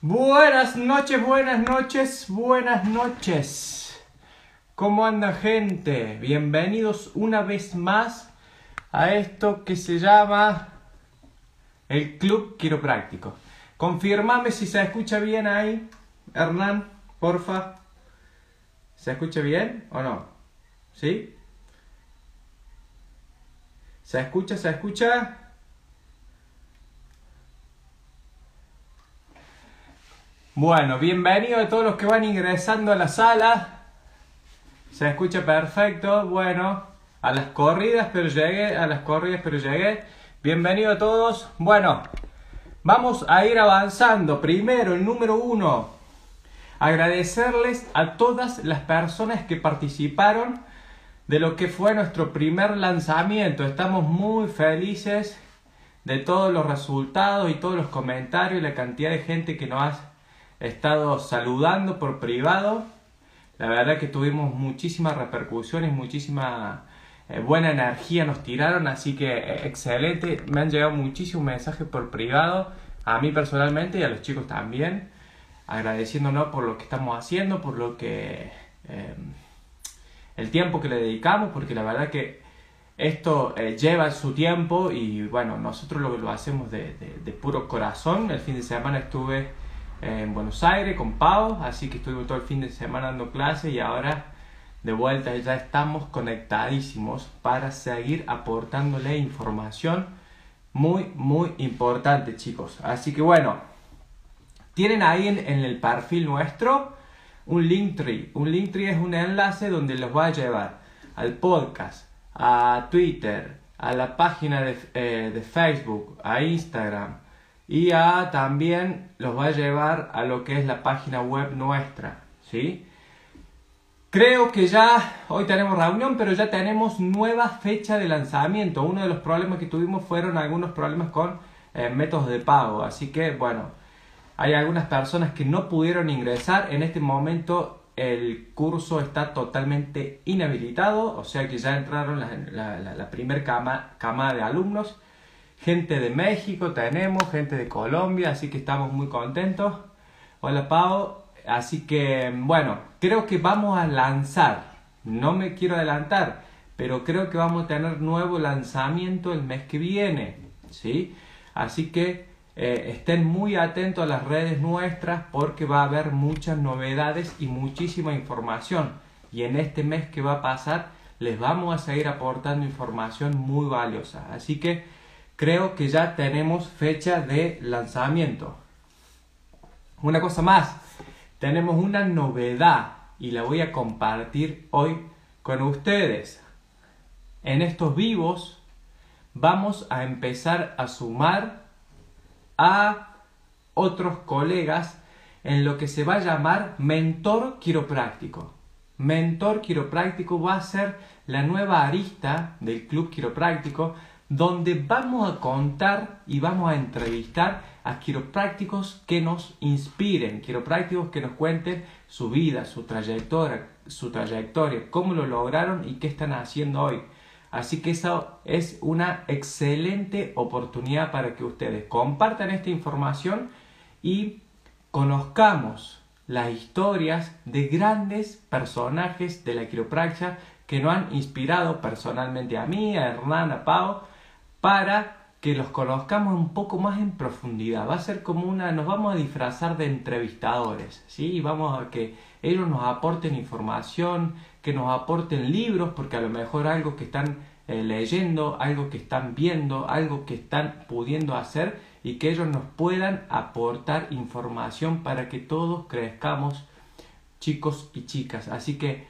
Buenas noches, buenas noches, buenas noches. ¿Cómo anda gente? Bienvenidos una vez más a esto que se llama el Club Quiropráctico. Confirmame si se escucha bien ahí, Hernán, porfa. ¿Se escucha bien o no? ¿Sí? ¿Se escucha? ¿Se escucha? Bueno, bienvenido a todos los que van ingresando a la sala. Se escucha perfecto. Bueno, a las corridas, pero llegué. A las corridas, pero llegué. Bienvenido a todos. Bueno, vamos a ir avanzando. Primero, el número uno. Agradecerles a todas las personas que participaron de lo que fue nuestro primer lanzamiento. Estamos muy felices de todos los resultados y todos los comentarios y la cantidad de gente que nos ha estado saludando por privado. La verdad que tuvimos muchísimas repercusiones, muchísima eh, buena energía nos tiraron, así que eh, excelente. Me han llegado muchísimos mensajes por privado, a mí personalmente y a los chicos también, agradeciéndonos por lo que estamos haciendo, por lo que... Em, el tiempo que le dedicamos, porque la verdad que esto eh, lleva su tiempo y bueno, nosotros lo, lo hacemos de, de puro corazón. El fin de semana estuve en Buenos Aires con Pau, así que estuvimos todo el fin de semana dando clases y ahora de vuelta ya estamos conectadísimos para seguir aportándole información muy muy importante chicos. Así que bueno, tienen ahí en, el perfil nuestro un Linktree. Un Linktree es un enlace donde los va a llevar al podcast, a Twitter, a la página de, eh, de Facebook, a Instagram, y a, también los va a llevar a lo que es la página web nuestra, ¿sí? Creo que ya hoy tenemos reunión, pero ya tenemos nueva fecha de lanzamiento. Uno de los problemas que tuvimos fueron algunos problemas con eh, métodos de pago, así que bueno, hay algunas personas que no pudieron ingresar. En este momento el curso está totalmente inhabilitado, o sea que ya entraron la, primera cama, cama de alumnos gente de México tenemos, gente de Colombia, así que estamos muy contentos. Hola Pau, así que bueno, creo que vamos a lanzar, no me quiero adelantar, pero creo que vamos a tener nuevo lanzamiento el mes que viene, ¿sí? Así que eh, estén muy atentos a las redes nuestras porque va a haber muchas novedades y muchísima información. Y en este mes que va a pasar les vamos a seguir aportando información muy valiosa. Así que creo que ya tenemos fecha de lanzamiento. Una cosa más, tenemos una novedad y la voy a compartir hoy con ustedes. En estos vivos vamos a empezar a sumar a otros colegas en lo que se va a llamar mentor quiropráctico. Mentor quiropráctico va a ser la nueva arista del club quiropráctico donde vamos a contar y vamos a entrevistar a quiroprácticos que nos inspiren, quiroprácticos que nos cuenten su vida, su trayectoria, su trayectoria, cómo lo lograron y qué están haciendo hoy. Así que esa es una excelente oportunidad para que ustedes compartan esta información y conozcamos las historias de grandes personajes de la quiropraxia que nos han inspirado personalmente a mí, a Hernán, a Pau, para que los conozcamos un poco más en profundidad. Va a ser como una, nos vamos a disfrazar de entrevistadores, ¿sí? Vamos a que ellos nos aporten información, que nos aporten libros, porque a lo mejor algo que están eh, leyendo, algo que están viendo, algo que están pudiendo hacer y que ellos nos puedan aportar información para que todos crezcamos chicos y chicas. Así que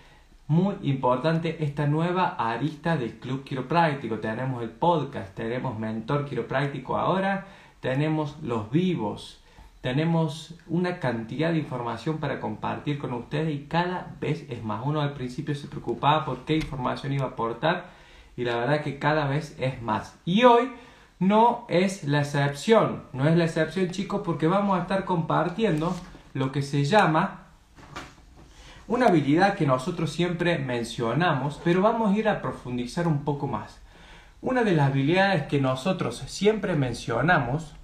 muy importante esta nueva arista del Club Quiropráctico. Tenemos el podcast, tenemos Mentor Quiropráctico ahora, tenemos los vivos, tenemos una cantidad de información para compartir con ustedes y cada vez es más. Uno al principio se preocupaba por qué información iba a aportar y la verdad que cada vez es más. Y hoy no es la excepción, no es la excepción chicos porque vamos a estar compartiendo lo que se llama una habilidad que nosotros siempre mencionamos, pero vamos a ir a profundizar un poco más. Una de las habilidades que nosotros siempre mencionamos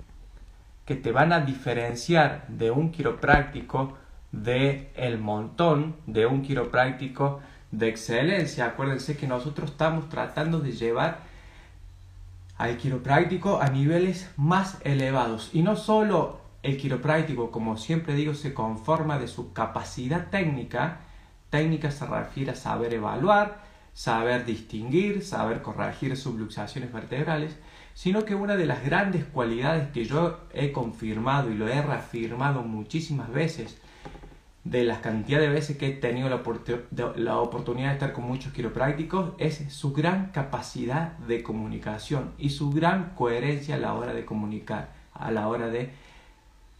que te van a diferenciar de un quiropráctico de el montón, de un quiropráctico de excelencia. Acuérdense que nosotros estamos tratando de llevar al quiropráctico a niveles más elevados. Y no solo el quiropráctico, como siempre digo, se conforma de su capacidad técnica. Técnica se refiere a saber evaluar, saber distinguir, saber corregir subluxaciones vertebrales, sino que una de las grandes cualidades que yo he confirmado y lo he reafirmado muchísimas veces de las cantidad de veces que he tenido la, la, oportunidad de estar con muchos quiroprácticos es su gran capacidad de comunicación y su gran coherencia a la hora de comunicar, a la hora de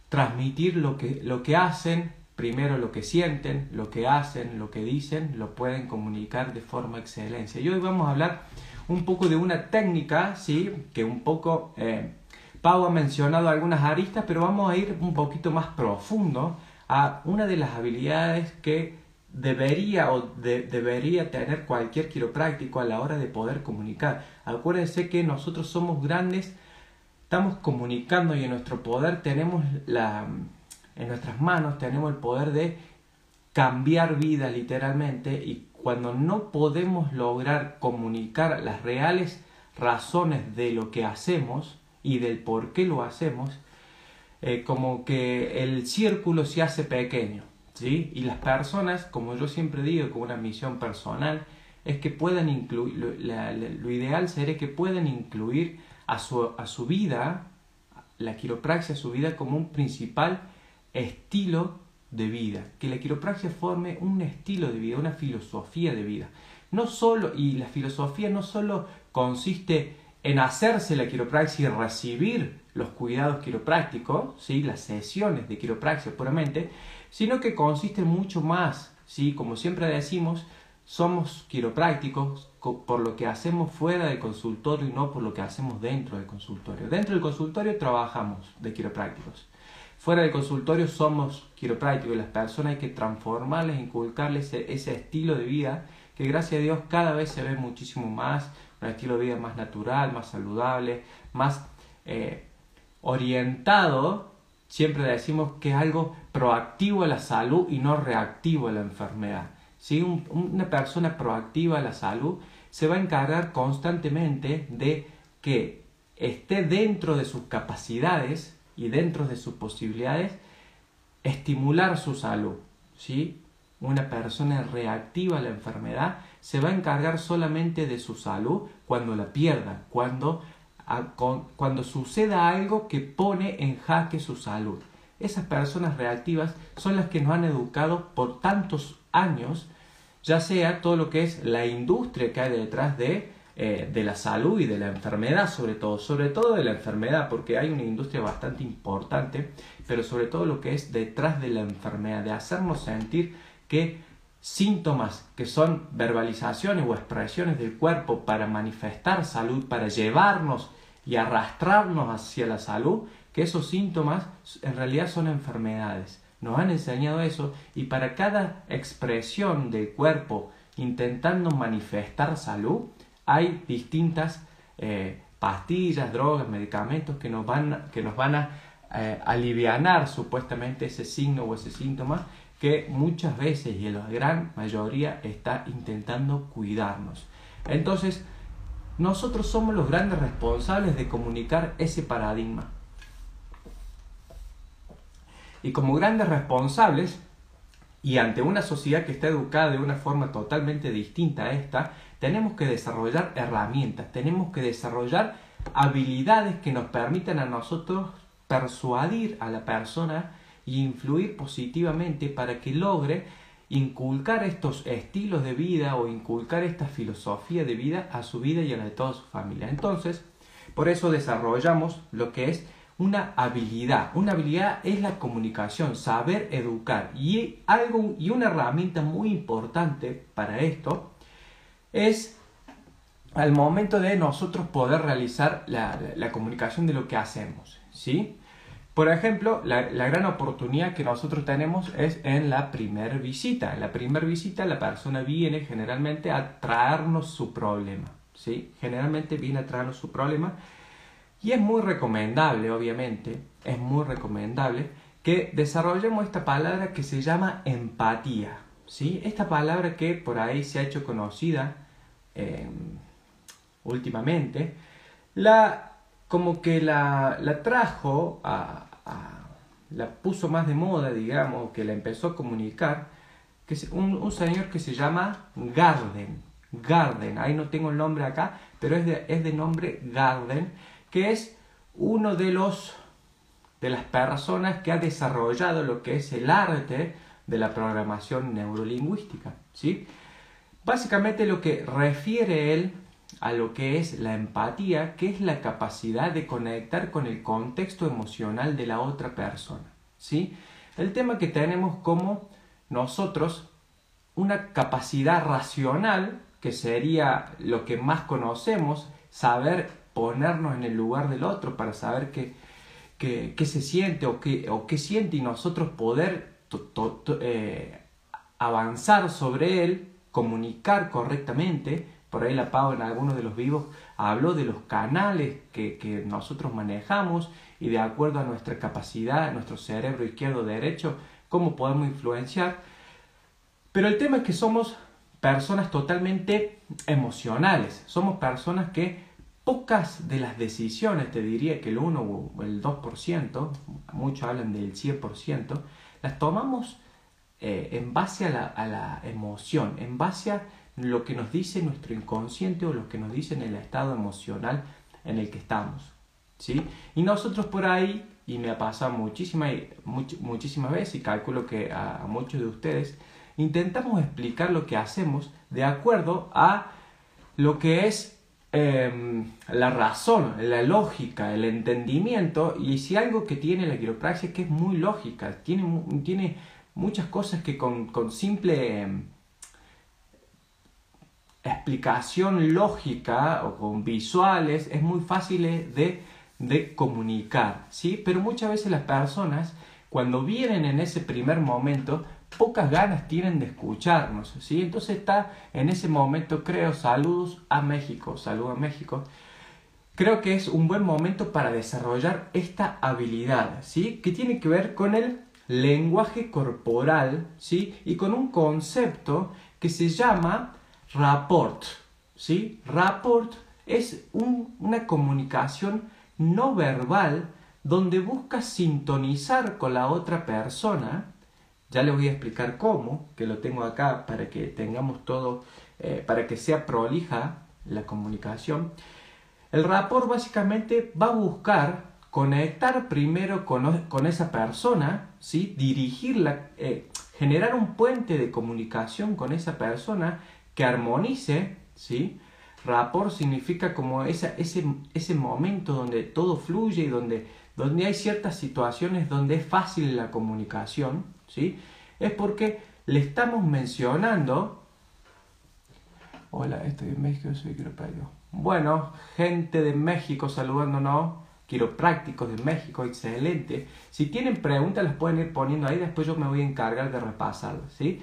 transmitir lo que, lo que hacen, primero lo que sienten, lo que hacen, lo que dicen, lo pueden comunicar de forma excelencia. Y hoy vamos a hablar un poco de una técnica, ¿sí? que un poco eh, Pau ha mencionado algunas aristas, pero vamos a ir un poquito más profundo a una de las habilidades que debería o debería tener cualquier quiropráctico a la hora de poder comunicar. Acuérdense que nosotros somos grandes, estamos comunicando y en nuestro poder tenemos la, en nuestras manos tenemos el poder de cambiar vida literalmente y cuando no podemos lograr comunicar las reales razones de lo que hacemos y del por qué lo hacemos, eh, como que el círculo se hace pequeño, ¿sí? Y las personas, como yo siempre digo, con una misión personal, es que puedan incluir, lo, ideal sería que puedan incluir a su, a su vida, la quiropraxia, a su vida como un principal estilo de vida, que la quiropraxia forme un estilo de vida, una filosofía de vida. No solo, y la filosofía no solo consiste en hacerse la quiropraxia y recibir los cuidados quiroprácticos, ¿sí? las sesiones de quiropraxia puramente, sino que consiste mucho más, ¿sí? como siempre decimos, somos quiroprácticos por lo que hacemos fuera del consultorio y no por lo que hacemos dentro del consultorio. Dentro del consultorio trabajamos de quiroprácticos. Fuera del consultorio somos quiroprácticos y las personas hay que transformarles, inculcarles ese, ese estilo de vida que gracias a Dios cada vez se ve muchísimo más, un estilo de vida más natural, más saludable, más eh, orientado, siempre decimos que es algo proactivo a la salud y no reactivo a la enfermedad. Si una persona proactiva a la salud se va a encargar constantemente de que esté dentro de sus capacidades y dentro de sus posibilidades estimular su salud. ¿sí? Una persona reactiva a la enfermedad se va a encargar solamente de su salud cuando la pierda, cuando cuando suceda algo que pone en jaque su salud. Esas personas reactivas son las que nos han educado por tantos años, ya sea todo lo que es la industria que hay detrás de, eh, de la salud y de la enfermedad, sobre todo, sobre todo de la enfermedad, porque hay una industria bastante importante, pero sobre todo lo que es detrás de la enfermedad, de hacernos sentir que síntomas que son verbalizaciones o expresiones del cuerpo para manifestar salud, para llevarnos y arrastrarnos hacia la salud, que esos síntomas en realidad son enfermedades. Nos han enseñado eso y para cada expresión del cuerpo intentando manifestar salud, hay distintas eh, pastillas, drogas, medicamentos que nos van, que nos van a eh, alivianar supuestamente ese signo o ese síntoma que muchas veces y en la gran mayoría está intentando cuidarnos. Entonces, nosotros somos los grandes responsables de comunicar ese paradigma. Y como grandes responsables, y ante una sociedad que está educada de una forma totalmente distinta a esta, tenemos que desarrollar herramientas, tenemos que desarrollar habilidades que nos permitan a nosotros persuadir a la persona y influir positivamente para que logre inculcar estos estilos de vida o inculcar esta filosofía de vida a su vida y a la de toda su familia. Entonces, por eso desarrollamos lo que es una habilidad. Una habilidad es la comunicación, saber educar. Y, algo, y una herramienta muy importante para esto es al momento de nosotros poder realizar la, la comunicación de lo que hacemos. ¿sí? Por ejemplo, la, gran oportunidad que nosotros tenemos es en la primera visita. En la primera visita la persona viene generalmente a traernos su problema. ¿sí? Generalmente viene a traernos su problema. Y es muy recomendable, obviamente, es muy recomendable que desarrollemos esta palabra que se llama empatía. ¿sí? Esta palabra que por ahí se ha hecho conocida em, últimamente, la, como que la, la trajo, a, la puso más de moda, digamos, que la empezó a comunicar, que es un, un señor que se llama Garden. Garden, ahí no tengo el nombre acá, pero es de, es de nombre Garden que es uno de los de las personas que ha desarrollado lo que es el arte de la programación neurolingüística, ¿sí? Básicamente lo que refiere él a lo que es la empatía, que es la capacidad de conectar con el contexto emocional de la otra persona, ¿sí? El tema que tenemos como nosotros una capacidad racional, que sería lo que más conocemos, saber ponernos en el lugar del otro para saber qué, se siente o qué, o siente y nosotros poder eh, avanzar sobre él, comunicar correctamente. Por ahí la Pau en algunos de los vivos habló de los canales que, que nosotros manejamos y de acuerdo a nuestra capacidad, nuestro cerebro izquierdo derecho, cómo podemos influenciar. Pero el tema es que somos personas totalmente emocionales, somos personas que pocas de las decisiones, te diría que el 1 o el 2%, muchos hablan del 100%, las tomamos eh, en base a la, a la, emoción, en base a lo que nos dice nuestro inconsciente o lo que nos dice en el estado emocional en el que estamos. ¿sí? Y nosotros por ahí, y me ha pasado muchísimas, muchísimas veces, y calculo que a muchos de ustedes, intentamos explicar lo que hacemos de acuerdo a lo que es Em, la razón, la lógica, el entendimiento, y si algo que tiene la quiropraxia es que es muy lógica, tiene, tiene muchas cosas que con, simple em, explicación lógica o con visuales es muy fácil de, de comunicar, ¿sí? Pero muchas veces las personas cuando vienen en ese primer momento pocas ganas tienen de escucharnos, ¿sí? Entonces está en ese momento, creo, saludos a México, saludos a México. Creo que es un buen momento para desarrollar esta habilidad, ¿sí? Que tiene que ver con el lenguaje corporal, ¿sí? Y con un concepto que se llama rapport, ¿sí? Rapport es una comunicación no verbal donde busca sintonizar con la otra persona, ya les voy a explicar cómo, que lo tengo acá para que tengamos todo, eh, para que sea prolija la comunicación. El rapport básicamente va a buscar conectar primero con, esa persona, ¿sí? dirigirla, eh, generar un puente de comunicación con esa persona que armonice, ¿sí? Rapport significa como ese, ese momento donde todo fluye y donde, donde hay ciertas situaciones donde es fácil la comunicación, ¿sí? Es porque le estamos mencionando... Hola, estoy en México, soy quiropráctico. Bueno, gente de México saludándonos, quiroprácticos de México, excelente. Si tienen preguntas las pueden ir poniendo ahí, después yo me voy a encargar de repasarlas, ¿sí?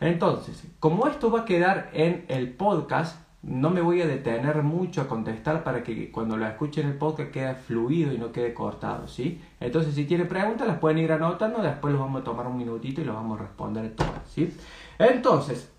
Entonces, como esto va a quedar en el podcast, no me voy a detener mucho a contestar para que cuando lo escuchen el podcast quede fluido y no quede cortado, ¿sí? Entonces, si tienen preguntas, las pueden ir anotando, después los vamos a tomar un minutito y los vamos a responder todas, ¿sí? Entonces,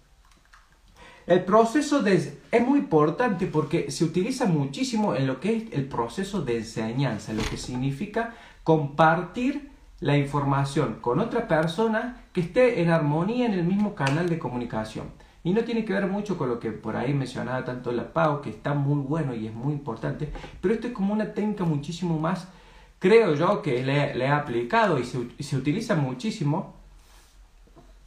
el proceso de, es muy importante porque se utiliza muchísimo en lo que es el proceso de enseñanza, lo que significa compartir la información con otra persona que esté en armonía en el mismo canal de comunicación. Y no tiene que ver mucho con lo que por ahí mencionaba tanto la Pau, que está muy bueno y es muy importante, pero esto es como una técnica muchísimo más, creo yo, que le, he aplicado y se, se utiliza muchísimo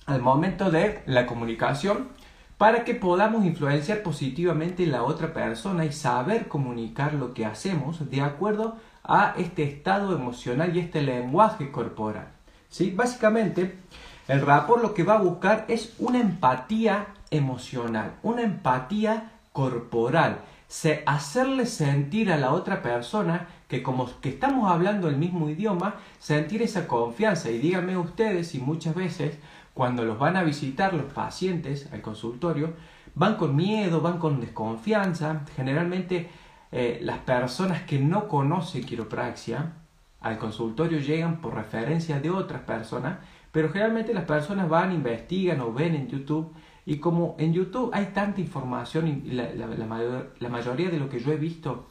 al momento de la comunicación para que podamos influenciar positivamente la otra persona y saber comunicar lo que hacemos de acuerdo a este estado emocional y este lenguaje corporal. ¿Sí? Básicamente, el rapport lo que va a buscar es una empatía emocional, una empatía corporal, se, hacerle sentir a la otra persona que como que estamos hablando el mismo idioma, sentir esa confianza. Y díganme ustedes si muchas veces cuando los van a visitar los pacientes al consultorio, van con miedo, van con desconfianza, generalmente eh, las personas que no conocen quiropraxia al consultorio llegan por referencia de otras personas, pero generalmente las personas van, investigan o ven en YouTube y como en YouTube hay tanta información y la, la, mayoría de lo que yo he visto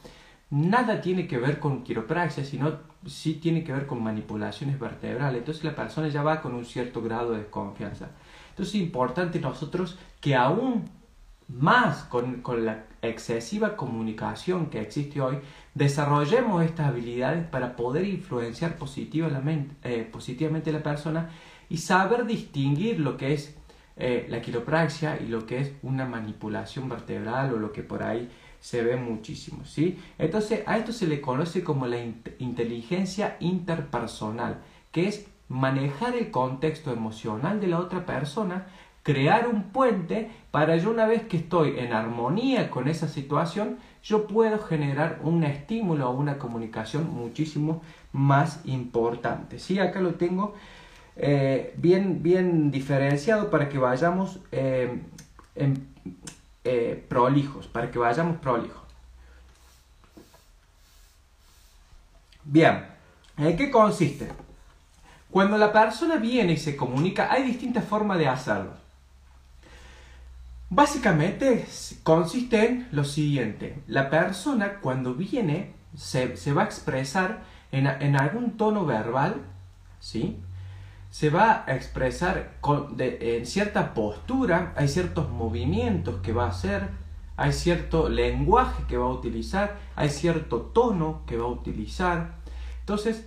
nada tiene que ver con quiropraxia, sino sí tiene que ver con manipulaciones vertebrales. Entonces la persona ya va con un cierto grado de desconfianza. Entonces es importante nosotros que aún más con, con la excesiva comunicación que existe hoy, desarrollemos estas habilidades para poder influenciar positivamente, eh, positivamente a la persona y saber distinguir lo que es eh, la quiropraxia y lo que es una manipulación vertebral o lo que por ahí se ve muchísimo, ¿sí? Entonces a esto se le conoce como la inteligencia interpersonal, que es manejar el contexto emocional de la otra persona crear un puente para yo una vez que estoy en armonía con esa situación, yo puedo generar un estímulo o una comunicación muchísimo más importante. ¿Sí? Acá lo tengo eh, bien, bien diferenciado para que vayamos eh, en, eh, prolijos, para que vayamos prolijos. Bien, ¿en qué consiste? Cuando la persona viene y se comunica, hay distintas formas de hacerlo. Básicamente consiste en lo siguiente, la persona cuando viene se, va a expresar en, algún tono verbal, ¿sí? Se va a expresar en cierta postura, hay ciertos movimientos que va a hacer, hay cierto lenguaje que va a utilizar, hay cierto tono que va a utilizar. Entonces,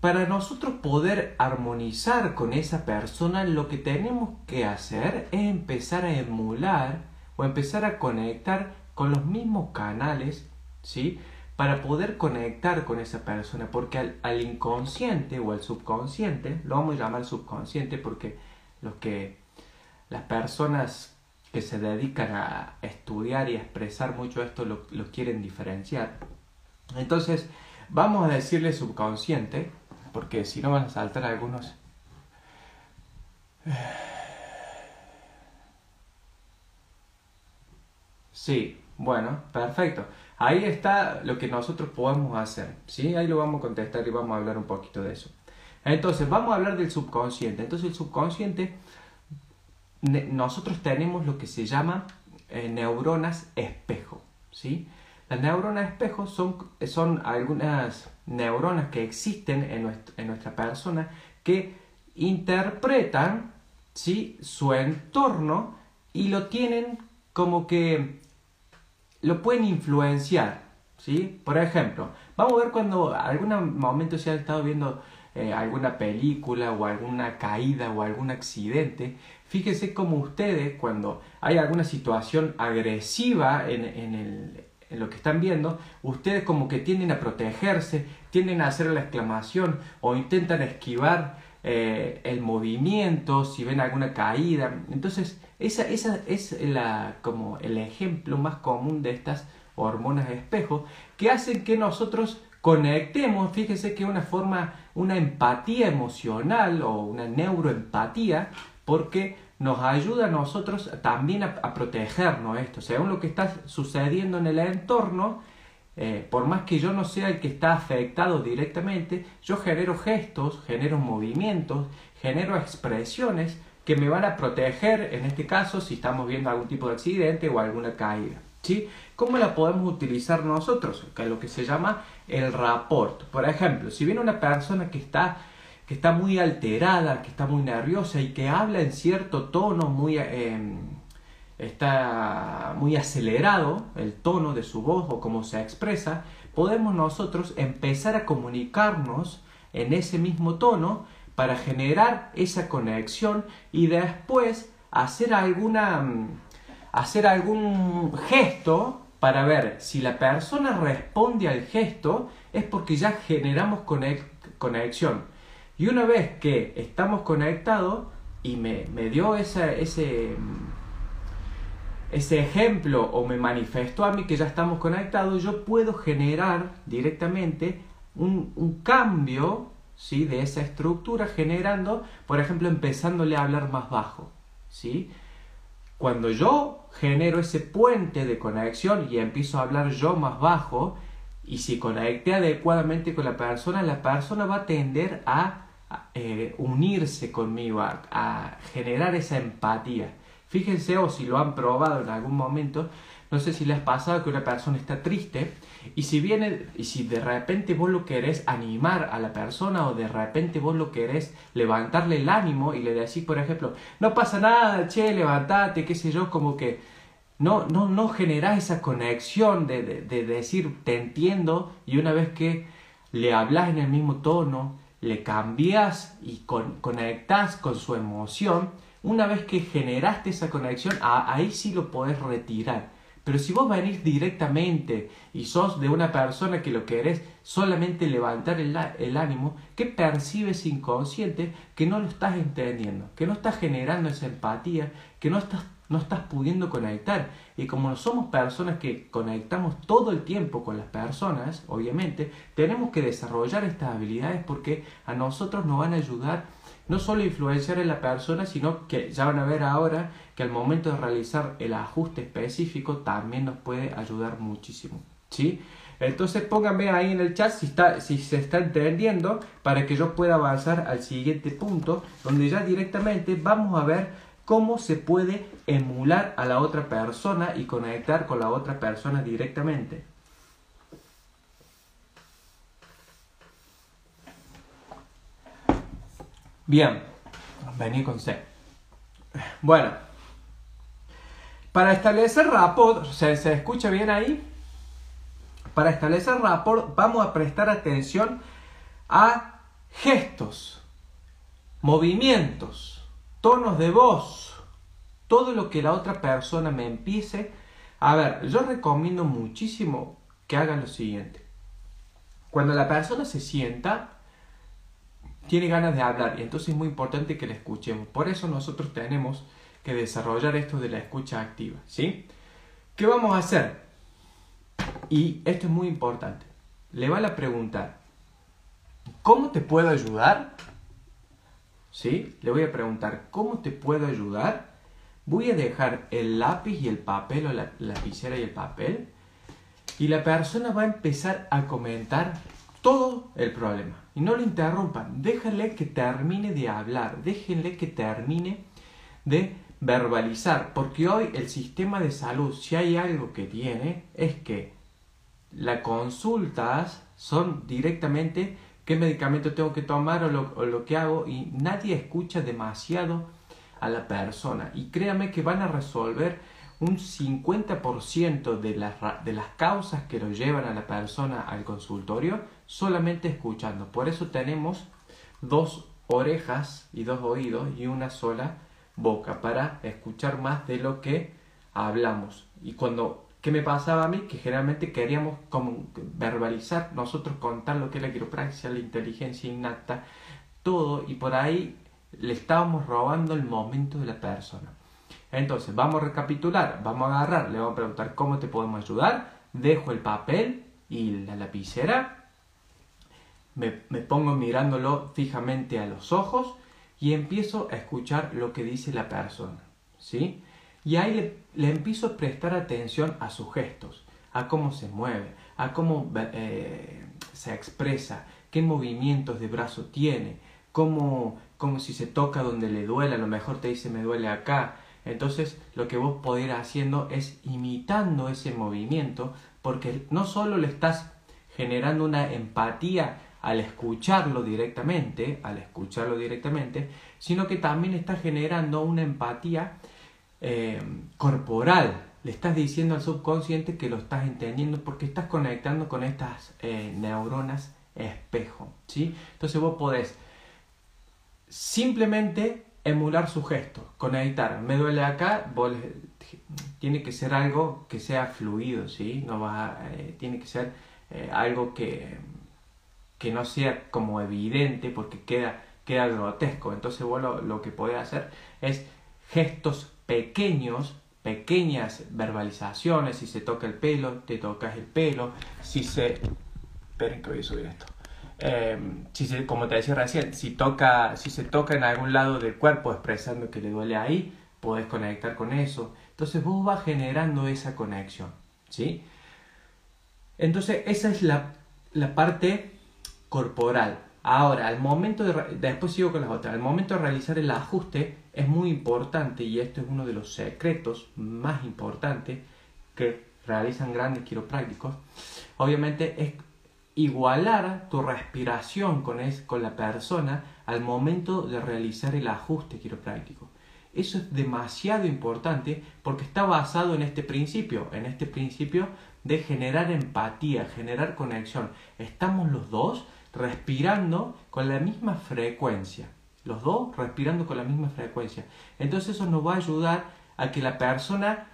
para nosotros poder armonizar con esa persona, lo que tenemos que hacer es empezar a emular o empezar a conectar con los mismos canales, ¿sí? Para poder conectar con esa persona, porque al, inconsciente o al subconsciente, lo vamos a llamar subconsciente porque los que las personas que se dedican a estudiar y expresar mucho esto lo, lo quieren diferenciar. Entonces, vamos a decirle subconsciente, porque si no van a saltar algunos. Sí, bueno, perfecto. Ahí está lo que nosotros podemos hacer. ¿sí? Ahí lo vamos a contestar y vamos a hablar un poquito de eso. Entonces, vamos a hablar del subconsciente. Entonces, el subconsciente, nosotros tenemos lo que se llama eh, neuronas espejo. ¿sí? Las neuronas espejo son, son algunas neuronas que existen en nuestra, persona que interpretan ¿sí? su entorno y lo tienen como que lo pueden influenciar. ¿sí? Por ejemplo, vamos a ver cuando algún momento se ha estado viendo eh, alguna película o alguna caída o algún accidente, fíjense como ustedes cuando hay alguna situación agresiva en, en lo que están viendo, ustedes como que tienden a protegerse, tienden a hacer la exclamación o intentan esquivar eh, el movimiento, si ven alguna caída. Entonces, esa, esa es la, como el ejemplo más común de estas hormonas de espejo que hacen que nosotros conectemos, fíjese que una forma, una empatía emocional o una neuroempatía, porque nos ayuda a nosotros también a, protegernos esto. Según lo que está sucediendo en el entorno, eh, por más que yo no sea el que está afectado directamente, yo genero gestos, genero movimientos, genero expresiones que me van a proteger, en este caso, si estamos viendo algún tipo de accidente o alguna caída. ¿sí? ¿Cómo la podemos utilizar nosotros? Que es lo que se llama el rapport. Por ejemplo, si viene una persona que está que está muy alterada, que está muy nerviosa y que habla en cierto tono muy... Em, está muy acelerado el tono de su voz o cómo se expresa, podemos nosotros empezar a comunicarnos en ese mismo tono para generar esa conexión y después hacer alguna mm, hacer algún gesto para ver si la persona responde al gesto es porque ya generamos conexión. Y una vez que estamos conectados y me, dio ese, ese ejemplo o me manifestó a mí que ya estamos conectados, yo puedo generar directamente un, cambio ¿sí? de esa estructura generando, por ejemplo, empezándole a hablar más bajo. ¿sí? Cuando yo genero ese puente de conexión y empiezo a hablar yo más bajo, y si conecté adecuadamente con la persona, la persona va a tender a eh, unirse conmigo, a, generar esa empatía. Fíjense o si lo han probado en algún momento, no sé si les ha pasado que una persona está triste y si viene y si de repente vos lo querés animar a la persona o de repente vos lo querés levantarle el ánimo y le decís, por ejemplo, no pasa nada, che, levantate, qué sé yo, como que no, no, no generás esa conexión de, de, decir te entiendo y una vez que le hablas en el mismo tono, le cambias y con, conectas con su emoción, una vez que generaste esa conexión, ahí sí lo podés retirar. Pero si vos venís directamente y sos de una persona que lo querés solamente levantar el, el, ánimo, que percibes inconsciente que no lo estás entendiendo, que no estás generando esa empatía, que no estás no estás pudiendo conectar. Y como somos personas que conectamos todo el tiempo con las personas, obviamente, tenemos que desarrollar estas habilidades porque a nosotros nos van a ayudar no solo influenciar en la persona, sino que ya van a ver ahora que al momento de realizar el ajuste específico también nos puede ayudar muchísimo. ¿Sí? Entonces pónganme ahí en el chat si, está, si se está entendiendo para que yo pueda avanzar al siguiente punto donde ya directamente vamos a ver cómo se puede emular a la otra persona y conectar con la otra persona directamente. Bien, vení con C. Bueno, para establecer rapport, ¿se, ¿se escucha bien ahí? Para establecer rapport vamos a prestar atención a gestos, movimientos, tonos de voz, todo lo que la otra persona me empiece. A ver, yo recomiendo muchísimo que hagan lo siguiente. Cuando la persona se sienta, tiene ganas de hablar y entonces es muy importante que la escuchemos. Por eso nosotros tenemos que desarrollar esto de la escucha activa, ¿sí? ¿Qué vamos a hacer? Y esto es muy importante. Le va a preguntar, ¿cómo te puedo ayudar? ¿sí? Le voy a preguntar, ¿cómo te puedo ayudar? Voy a dejar el lápiz y el papel o la lapicera y el papel y la persona va a empezar a comentar todo el problema. Y no lo interrumpan, déjenle que termine de hablar, déjenle que termine de verbalizar, porque hoy el sistema de salud, si hay algo que tiene, es que las consultas son directamente qué medicamento tengo que tomar o lo, que hago. Y nadie escucha demasiado a la persona. Y créame que van a resolver un 50% de las, de las causas que lo llevan a la persona al consultorio solamente escuchando. Por eso tenemos dos orejas y dos oídos y una sola boca para escuchar más de lo que hablamos. Y cuando ¿Qué me pasaba a mí? Que generalmente queríamos como verbalizar, nosotros contar lo que es la quiropraxia, la inteligencia innata, todo, y por ahí le estábamos robando el momento de la persona. Entonces, vamos a recapitular, vamos a agarrar, le vamos a preguntar cómo te podemos ayudar, dejo el papel y la lapicera, me, me pongo mirándolo fijamente a los ojos y empiezo a escuchar lo que dice la persona, ¿sí? Y ahí le, empiezo a prestar atención a sus gestos, a cómo se mueve, a cómo eh, se expresa, qué movimientos de brazo tiene, cómo, como si se toca donde le duele, a lo mejor te dice me duele acá. Entonces lo que vos podés ir haciendo es imitando ese movimiento, porque no solo le estás generando una empatía al escucharlo directamente, al escucharlo directamente, sino que también estás generando una empatía eh, corporal. Le estás diciendo al subconsciente que lo estás entendiendo porque estás conectando con estas eh, neuronas espejo. ¿sí? Entonces vos podés simplemente emular su gesto, conectar. Me duele acá, tiene que ser algo que sea fluido, ¿sí? No va, eh, tiene que ser algo que, que no sea como evidente porque queda, queda grotesco. Entonces vos lo, lo que podés hacer es gestos pequeños, pequeñas verbalizaciones, si se toca el pelo, te tocas el pelo, si se... Esperen que voy a subir esto. Em, si como te decía recién, si, toca, si se toca en algún lado del cuerpo expresando que le duele ahí, podés conectar con eso. Entonces vos vas generando esa conexión, ¿sí? Entonces esa es la, la parte corporal. Ahora, al momento de, después sigo con las otras, al momento de realizar el ajuste es muy importante y esto es uno de los secretos más importantes que realizan grandes quiroprácticos. Obviamente es igualar tu respiración con, es, con la persona al momento de realizar el ajuste quiropráctico. Eso es demasiado importante porque está basado en este principio, en este principio de generar empatía, generar conexión. Estamos los dos respirando con la misma frecuencia. Los dos respirando con la misma frecuencia. Entonces eso nos va a ayudar a que la persona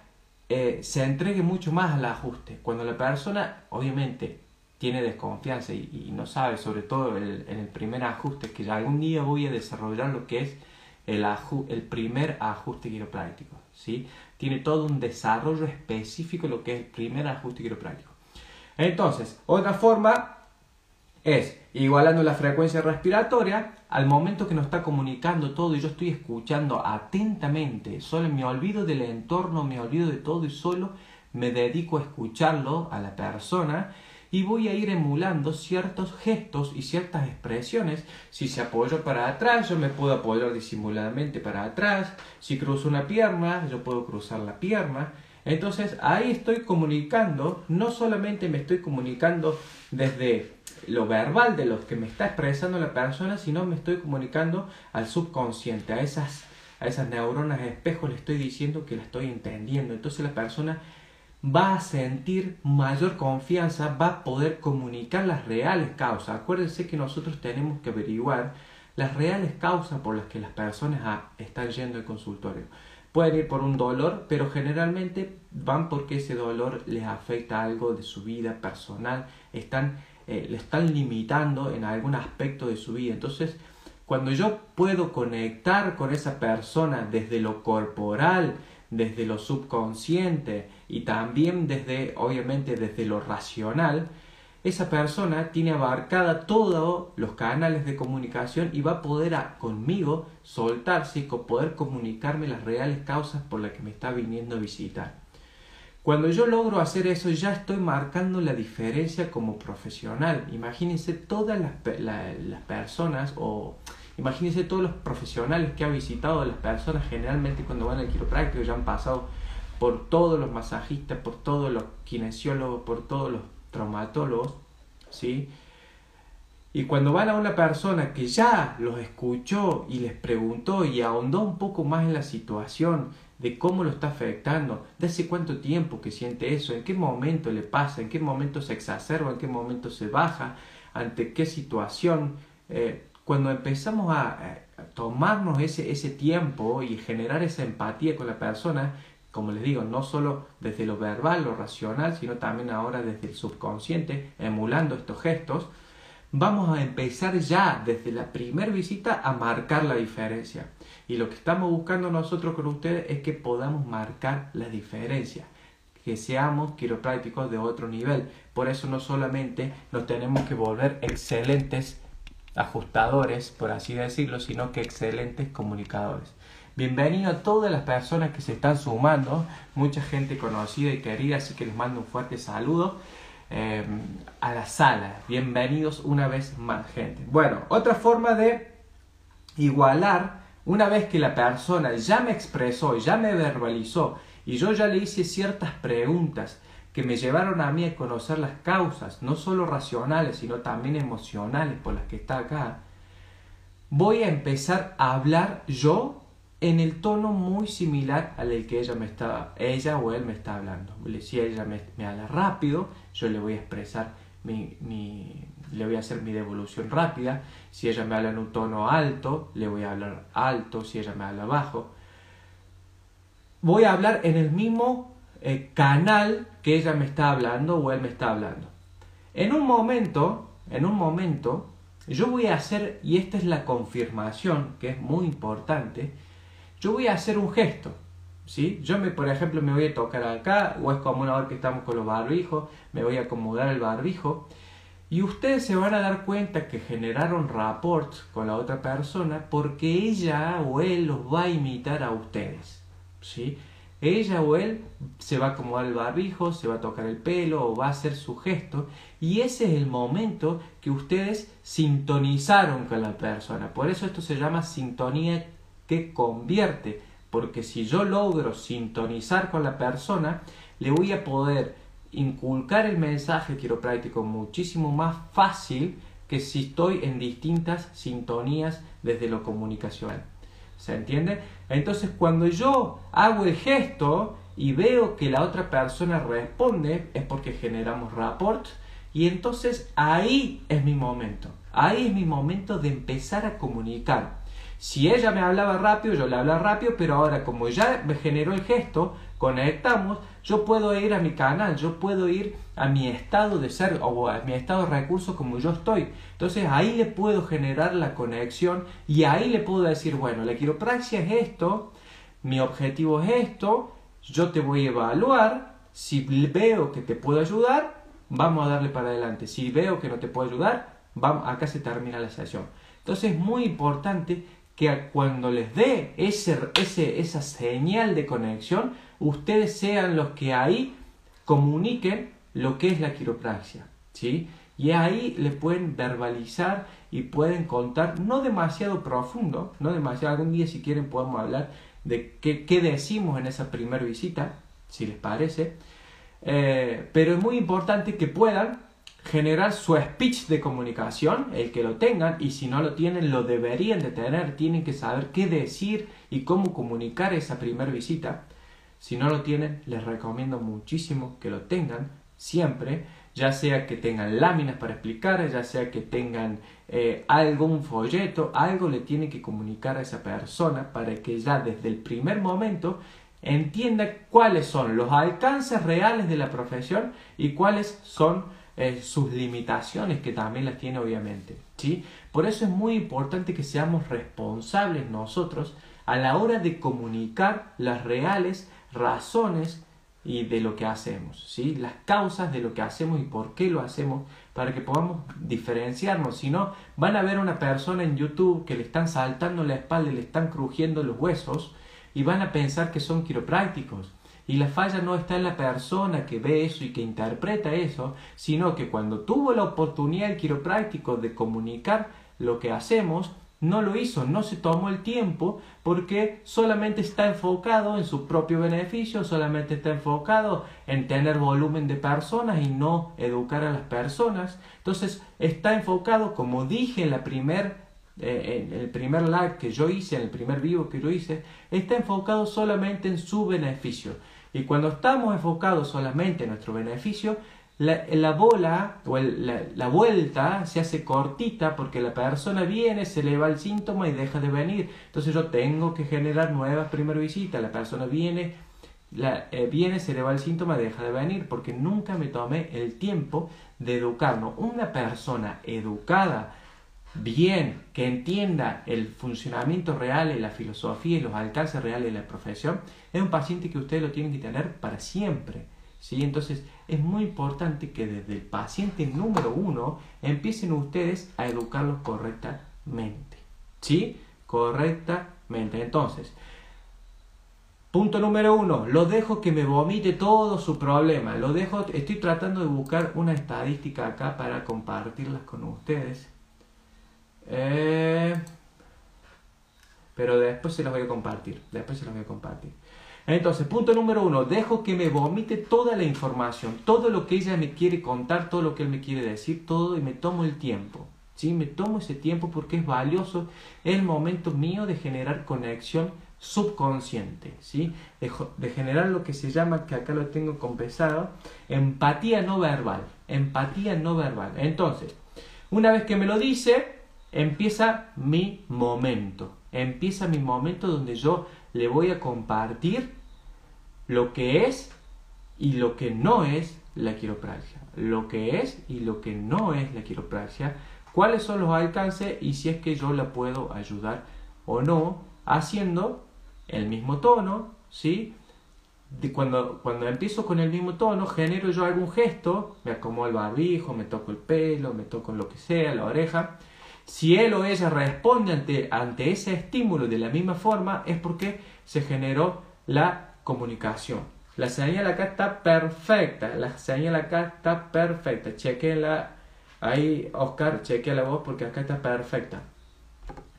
eh, se entregue mucho más al ajuste. Cuando la persona, obviamente, tiene desconfianza y, no sabe, sobre todo en el primer ajuste, que algún día voy a desarrollar lo que es el, el primer ajuste quiropráctico. ¿sí? Tiene todo un desarrollo específico lo que es el primer ajuste quiropráctico. Entonces, otra forma es igualando la frecuencia respiratoria al momento que nos está comunicando todo y yo estoy escuchando atentamente, solo me olvido del entorno, me olvido de todo y solo me dedico a escucharlo a la persona y voy a ir emulando ciertos gestos y ciertas expresiones. Si se apoya para atrás, yo me puedo apoyar disimuladamente para atrás. Si cruzo una pierna, yo puedo cruzar la pierna. Entonces ahí estoy comunicando, no solamente me estoy comunicando desde lo verbal de lo que me está expresando la persona, sino me estoy comunicando al subconsciente, a esas, a esas neuronas espejo le estoy diciendo que la estoy entendiendo. Entonces la persona va a sentir mayor confianza, va a poder comunicar las reales causas. Acuérdense que nosotros tenemos que averiguar las reales causas por las que las personas están yendo al consultorio. Pueden ir por un dolor, pero generalmente van porque ese dolor les afecta algo de su vida personal, están, eh, le están limitando en algún aspecto de su vida. Entonces, cuando yo puedo conectar con esa persona desde lo corporal, desde lo subconsciente y también desde, obviamente, desde lo racional, esa persona tiene abarcada todos los canales de comunicación y va a poder conmigo soltarse y poder comunicarme las reales causas por las que me está viniendo a visitar. Cuando yo logro hacer eso ya estoy marcando la diferencia como profesional. Imagínense todas las, las personas o Imagínense todos los profesionales que ha visitado las personas generalmente cuando van al quiropráctico ya han pasado por todos los masajistas, por todos los kinesiólogos, por todos los traumatólogos, ¿sí? Y cuando van a una persona que ya los escuchó y les preguntó y ahondó un poco más en la situación de cómo lo está afectando, de hace cuánto tiempo que siente eso, en qué momento le pasa, en qué momento se exacerba, en qué momento se baja, ante qué situación, eh, cuando empezamos a, tomarnos ese, ese tiempo y generar esa empatía con la persona, como les digo, no solo desde lo verbal, lo racional, sino también ahora desde el subconsciente, emulando estos gestos, vamos a empezar ya desde la primera visita a marcar la diferencia. Y lo que estamos buscando nosotros con ustedes es que podamos marcar la diferencia, que seamos quiroprácticos de otro nivel. Por eso no solamente nos tenemos que volver excelentes ajustadores, por así decirlo, sino que excelentes comunicadores. Bienvenido a todas las personas que se están sumando, mucha gente conocida y querida, así que les mando un fuerte saludo eh, a la sala. Bienvenidos una vez más, gente. Bueno, otra forma de igualar, una vez que la persona ya me expresó, ya me verbalizó y yo ya le hice ciertas preguntas, que me llevaron a mí a conocer las causas, no solo racionales, sino también emocionales por las que está acá, voy a empezar a hablar yo en el tono muy similar al que ella me está, ella o él me está hablando. Si ella me, me habla rápido, yo le voy a expresar mi, mi, le voy a hacer mi devolución rápida. Si ella me habla en un tono alto, le voy a hablar alto. Si ella me habla bajo, voy a hablar en el mismo eh, canal que ella me está hablando o él me está hablando. En un momento, en un momento, yo voy a hacer, y esta es la confirmación, que es muy importante, yo voy a hacer un gesto. ¿Sí? Yo, me, por ejemplo, me voy a tocar acá, o es como una hora que estamos con los barbijos, me voy a acomodar el barbijo, y ustedes se van a dar cuenta que generaron rapport con la otra persona porque ella o él los va a imitar a ustedes. ¿sí? Ella o él se va a acomodar el barbijo, se va a tocar el pelo o va a hacer su gesto y ese es el momento que ustedes sintonizaron con la persona. Por eso esto se llama sintonía que convierte, porque si yo logro sintonizar con la persona, le voy a poder inculcar el mensaje quiropráctico muchísimo más fácil que si estoy en distintas sintonías desde lo comunicacional. ¿Se entiende? Entonces cuando yo hago el gesto y veo que la otra persona responde, es porque generamos rapport y entonces ahí es mi momento. Ahí es mi momento de empezar a comunicar. Si ella me hablaba rápido, yo le hablaba rápido, pero ahora como ya me generó el gesto, conectamos, yo puedo ir a mi canal, yo puedo ir a mi estado de ser o a mi estado de recursos como yo estoy. Entonces ahí le puedo generar la conexión y ahí le puedo decir, bueno, la quiropraxia es esto, mi objetivo es esto, yo te voy a evaluar, si veo que te puedo ayudar, vamos a darle para adelante. Si veo que no te puedo ayudar, vamos, acá se termina la sesión. Entonces es muy importante que cuando les dé ese, ese, esa señal de conexión, ustedes sean los que ahí comuniquen lo que es la quiropraxia. ¿sí? Y ahí le pueden verbalizar y pueden contar, no demasiado profundo, no demasiado, algún día si quieren podemos hablar de qué, qué decimos en esa primera visita, si les parece, eh, pero es muy importante que puedan generar su speech de comunicación, el que lo tengan, y si no lo tienen, lo deberían de tener, tienen que saber qué decir y cómo comunicar esa primera visita. Si no lo tienen, les recomiendo muchísimo que lo tengan siempre, ya sea que tengan láminas para explicar, ya sea que tengan eh, algún folleto, algo le tiene que comunicar a esa persona para que ya desde el primer momento entienda cuáles son los alcances reales de la profesión y cuáles son eh, sus limitaciones, que también las tiene obviamente. ¿sí? Por eso es muy importante que seamos responsables nosotros a la hora de comunicar las reales razones y de lo que hacemos, ¿sí? las causas de lo que hacemos y por qué lo hacemos para que podamos diferenciarnos. Si no, van a ver una persona en YouTube que le están saltando la espalda le están crujiendo los huesos y van a pensar que son quiroprácticos. Y la falla no está en la persona que ve eso y que interpreta eso, sino que cuando tuvo la oportunidad el quiropráctico de comunicar lo que hacemos, no lo hizo, no se tomó el tiempo porque solamente está enfocado en su propio beneficio, solamente está enfocado en tener volumen de personas y no educar a las personas. Entonces está enfocado, como dije en la primer, eh, en el primer live que yo hice, en el primer vivo que yo hice, está enfocado solamente en su beneficio. Y cuando estamos enfocados solamente en nuestro beneficio, la, bola o la, vuelta se hace cortita porque la persona viene, se le el síntoma y deja de venir. Entonces yo tengo que generar nuevas primer visitas. La persona viene, la, eh, viene, se le el síntoma y deja de venir porque nunca me tomé el tiempo de educarnos. Una persona educada, bien, que entienda el funcionamiento real la filosofía y los alcances reales de la profesión, es un paciente que ustedes lo tienen que tener para siempre. ¿sí? Entonces es muy importante que desde el paciente número uno empiecen ustedes a educarlos correctamente. ¿Sí? Correctamente. Entonces, punto número uno, lo dejo que me vomite todo su problema. Lo dejo, estoy tratando de buscar una estadística acá para compartirlas con ustedes. Eh, pero después se las voy a compartir. Después se las voy a compartir. Entonces, punto número uno, dejo que me vomite toda la información, todo lo que ella me quiere contar, todo lo que él me quiere decir, todo y me tomo el tiempo. ¿sí? Me tomo ese tiempo porque es valioso, el momento mío de generar conexión subconsciente, ¿sí? de, de generar lo que se llama, que acá lo tengo compensado, empatía no verbal, empatía no verbal. Entonces, una vez que me lo dice, empieza mi momento, empieza mi momento donde yo le voy a compartir lo que es y lo que no es la quiropraxia. Lo que es y lo que no es la quiropraxia. Cuáles son los alcances y si es que yo la puedo ayudar o no haciendo el mismo tono, ¿sí? De cuando, cuando empiezo con el mismo tono, genero yo algún gesto, me acomodo el barbijo, me toco el pelo, me toco lo que sea, la oreja, si él o ella responde ante, ante ese estímulo de la misma forma, es porque se generó la comunicación. La señal acá está perfecta, la señal acá está perfecta. Chequenla ahí, Oscar, la voz porque acá está perfecta.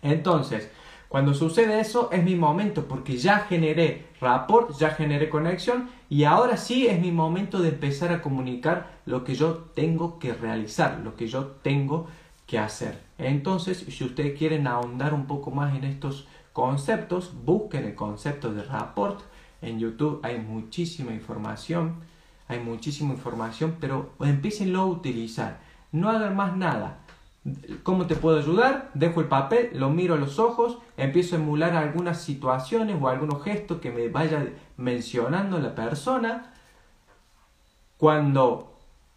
Entonces, cuando sucede eso es mi momento porque ya generé rapport, ya generé conexión y ahora sí es mi momento de empezar a comunicar lo que yo tengo que realizar, lo que yo tengo que hacer. Entonces, si ustedes quieren ahondar un poco más en estos conceptos, busquen el concepto de rapport. En YouTube hay muchísima información, hay muchísima información, pero empiecenlo a utilizar. No hagan más nada. ¿Cómo te puedo ayudar? Dejo el papel, lo miro a los ojos, empiezo a emular algunas situaciones o algunos gestos que me vaya mencionando la persona. Cuando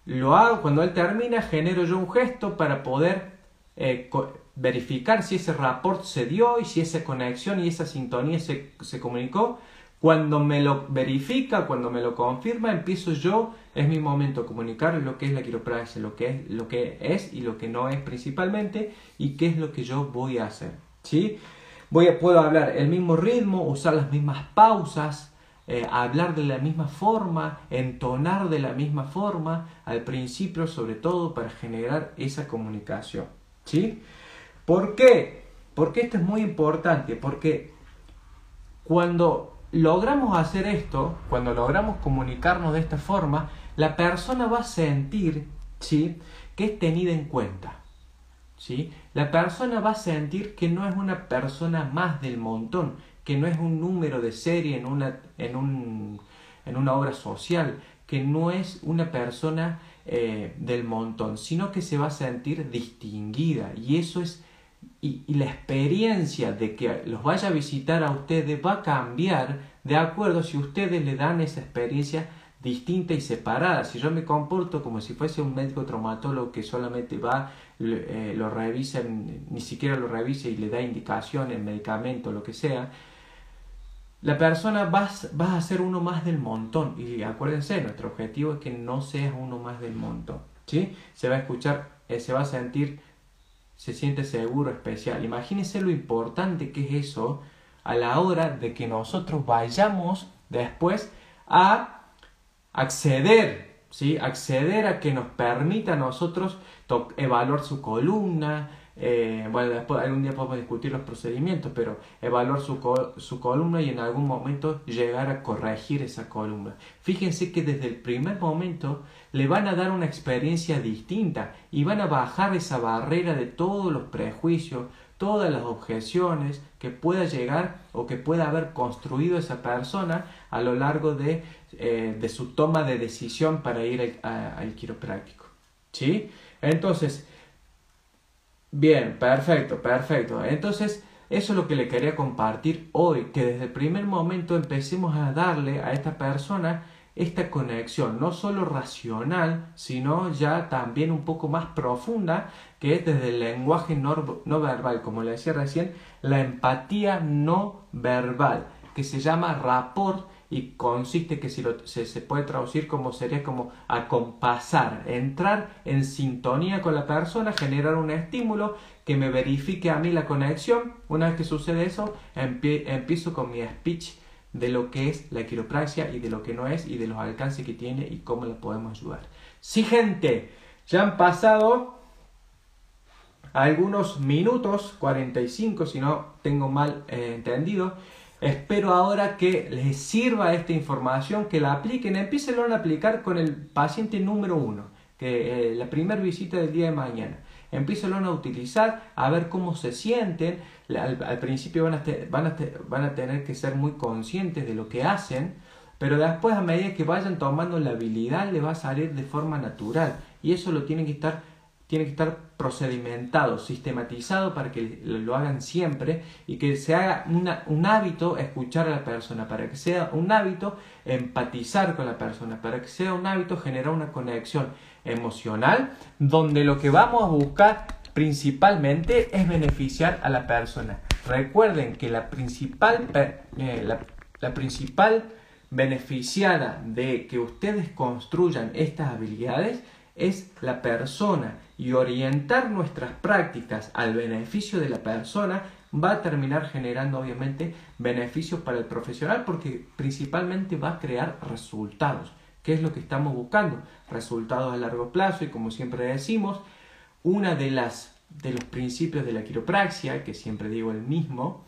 lo hago, cuando él termina, genero yo un gesto para poder eh, verificar si ese rapport se dio y si esa conexión y esa sintonía se, se comunicó. Cuando me lo verifica, cuando me lo confirma, empiezo yo, es mi momento de comunicar lo que es la quiropraxia, lo que es, lo que es y lo que no es principalmente y qué es lo que yo voy a hacer. ¿sí? Voy a, puedo hablar el mismo ritmo, usar las mismas pausas, eh, hablar de la misma forma, entonar de la misma forma, al principio sobre todo para generar esa comunicación. ¿sí? ¿Por qué? Porque esto es muy importante, porque cuando logramos hacer esto, cuando logramos comunicarnos de esta forma, la persona va a sentir ¿sí? que es tenida en cuenta. ¿sí? La persona va a sentir que no es una persona más del montón, que no es un número de serie en una, en un, en una obra social, que no es una persona eh, del montón, sino que se va a sentir distinguida. Y eso es y, la experiencia de que los vaya a visitar a ustedes va a cambiar de acuerdo si ustedes le dan esa experiencia distinta y separada. Si yo me comporto como si fuese un médico traumatólogo que solamente va, eh, lo revisa, ni siquiera lo revisa y le da indicaciones, medicamento, lo que sea, la persona va, va a ser uno más del montón. Y acuérdense, nuestro objetivo es que no seas uno más del montón. ¿sí? Se va a escuchar, eh, se va a sentir se siente seguro, especial. Imagínense lo importante que es eso a la hora de que nosotros vayamos después a acceder, ¿sí? acceder a que nos permita a nosotros evaluar su columna, eh, bueno, después algún día podemos discutir los procedimientos, pero evaluar su, su, columna y en algún momento llegar a corregir esa columna. Fíjense que desde el primer momento le van a dar una experiencia distinta y van a bajar esa barrera de todos los prejuicios, todas las objeciones que pueda llegar o que pueda haber construido esa persona a lo largo de, eh, de su toma de decisión para ir al quiropráctico. ¿Sí? Entonces, Bien, perfecto, perfecto. Entonces, eso es lo que le quería compartir hoy, que desde el primer momento empecemos a darle a esta persona esta conexión, no solo racional, sino ya también un poco más profunda, que es desde el lenguaje no, no verbal, como le decía recién, la empatía no verbal, que se llama rapport y consiste que si lo, se, puede traducir como sería como acompasar, entrar en sintonía con la persona, generar un estímulo que me verifique a mí la conexión. Una vez que sucede eso, empiezo con mi speech de lo que es la quiropraxia y de lo que no es y de los alcances que tiene y cómo le podemos ayudar. Sí, gente, ya han pasado algunos minutos, 45 si no tengo mal eh, entendido. Espero ahora que les sirva esta información, que la apliquen, empiecen a aplicar con el paciente número uno, que eh, la primera visita del día de mañana. Empiecen a utilizar, a ver cómo se sienten. Al, principio van a, van, a van a tener que ser muy conscientes de lo que hacen, pero después a medida que vayan tomando la habilidad le va a salir de forma natural y eso lo tienen que estar tiene que estar procedimentado, sistematizado para que lo hagan siempre y que se haga un hábito escuchar a la persona, para que sea un hábito empatizar con la persona, para que sea un hábito generar una conexión emocional donde lo que vamos a buscar principalmente es beneficiar a la persona. Recuerden que la principal, eh, la, la principal beneficiada de que ustedes construyan estas habilidades es la persona y orientar nuestras prácticas al beneficio de la persona va a terminar generando obviamente beneficios para el profesional porque principalmente va a crear resultados. ¿Qué es lo que estamos buscando? Resultados a largo plazo y como siempre decimos, una de las de los principios de la quiropraxia, que siempre digo el mismo,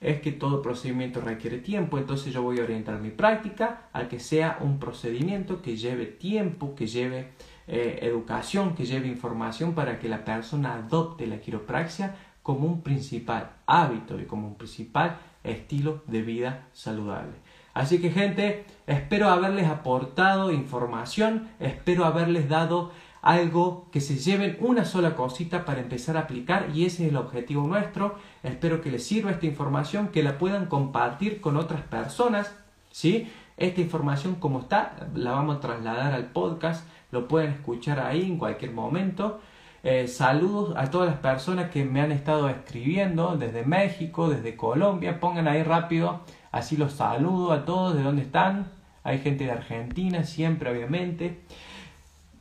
es que todo procedimiento requiere tiempo, entonces yo voy a orientar mi práctica a que sea un procedimiento que lleve tiempo, que lleve eh, educación, que lleve información para que la persona adopte la quiropraxia como un principal hábito y como un principal estilo de vida saludable. Así que gente, espero haberles aportado información, espero haberles dado algo que se lleven una sola cosita para empezar a aplicar y ese es el objetivo nuestro. Espero que les sirva esta información, que la puedan compartir con otras personas, ¿sí? Esta información como está la vamos a trasladar al podcast, lo pueden escuchar ahí en cualquier momento. Eh, saludos a todas las personas que me han estado escribiendo desde México, desde Colombia. Pongan ahí rápido, así los saludo a todos de dónde están. Hay gente de Argentina, siempre obviamente.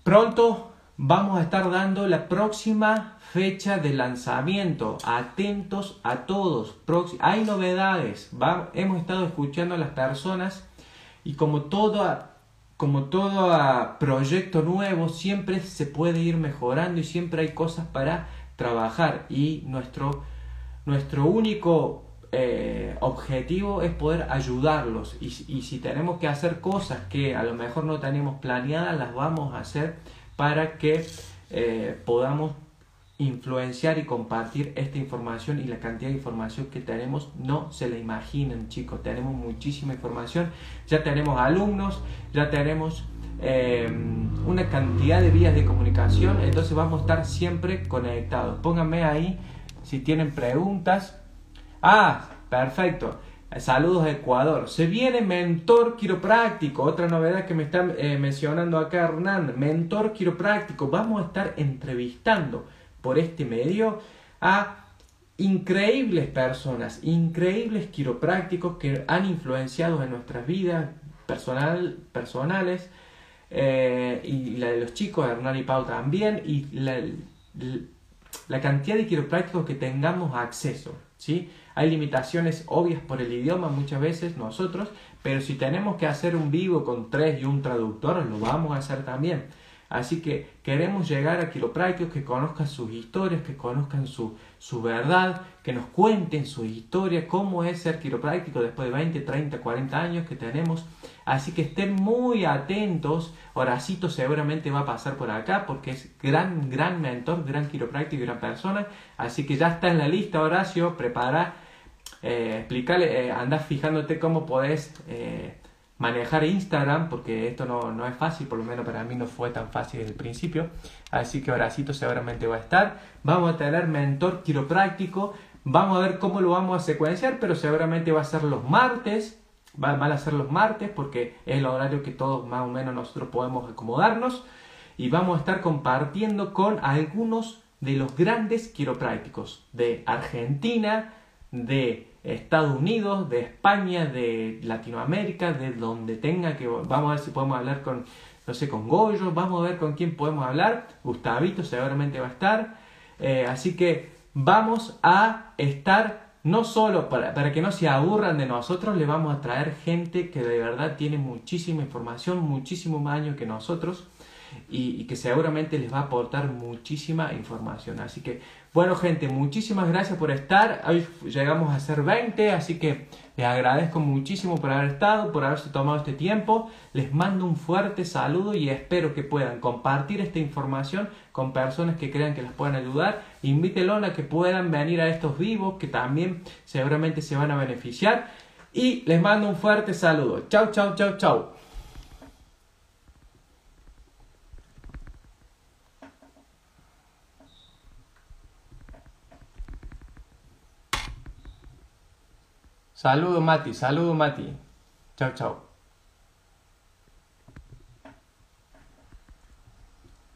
Pronto vamos a estar dando la próxima fecha de lanzamiento. Atentos a todos. Hay novedades. hemos estado escuchando a las personas y como todo, como todo proyecto nuevo, siempre se puede ir mejorando y siempre hay cosas para trabajar. Y nuestro, nuestro único eh, objetivo es poder ayudarlos. Y, y si tenemos que hacer cosas que a lo mejor no tenemos planeadas, las vamos a hacer para que eh, podamos influenciar y compartir esta información y la cantidad de información que tenemos no se la imaginen chicos tenemos muchísima información ya tenemos alumnos ya tenemos eh, una cantidad de vías de comunicación entonces vamos a estar siempre conectados pónganme ahí si tienen preguntas ah perfecto Saludos a Ecuador. Se viene mentor quiropráctico. Otra novedad que me está eh, mencionando acá Hernán. Mentor quiropráctico. Vamos a estar entrevistando por este medio a increíbles personas, increíbles quiroprácticos que han influenciado en nuestras vidas personal, personales eh, y la de los chicos, Hernán y Pau también, y la, la cantidad de quiroprácticos que tengamos acceso. ¿sí? Hay limitaciones obvias por el idioma muchas veces nosotros, pero si tenemos que hacer un vivo con tres y un traductor, lo vamos a hacer también. Así que queremos llegar a quiroprácticos que conozcan sus historias, que conozcan su, su verdad, que nos cuenten su historia, cómo es ser quiropráctico después de 20, 30, 40 años que tenemos. Así que estén muy atentos. Horacito seguramente va a pasar por acá porque es gran, gran mentor, gran quiropráctico y gran persona. Así que ya está en la lista, Horacio. Prepara eh, explicarle, eh, fijándote cómo podés eh, manejar Instagram, porque esto no, no, es fácil, por lo menos para mí no fue tan fácil desde el principio. Así que Horacito seguramente va a estar. Vamos a tener mentor quiropráctico. Vamos a ver cómo lo vamos a secuenciar, pero seguramente va a ser los martes. Van a ser los martes porque es el horario que todos más o menos nosotros podemos acomodarnos. Y vamos a estar compartiendo con algunos de los grandes quiroprácticos de Argentina, de Estados Unidos, de España, de Latinoamérica, de donde tenga que... Vamos a ver si podemos hablar con, no sé, con Goyo, vamos a ver con quién podemos hablar. Gustavito seguramente va a estar. Eh, así que vamos a estar, no solo para, para que no se aburran de nosotros, le vamos a traer gente que de verdad tiene muchísima información, muchísimo más años que nosotros y, que seguramente les va a aportar muchísima información. Así que, bueno gente, muchísimas gracias por estar. Hoy llegamos a ser 20, así que les agradezco muchísimo por haber estado, por haberse tomado este tiempo. Les mando un fuerte saludo y espero que puedan compartir esta información con personas que crean que les puedan ayudar. Invítenlo a que puedan venir a estos vivos que también seguramente se van a beneficiar. Y les mando un fuerte saludo. Chau, chau, chau, chau. Saludo Mati, saludo Mati. Chao, chao.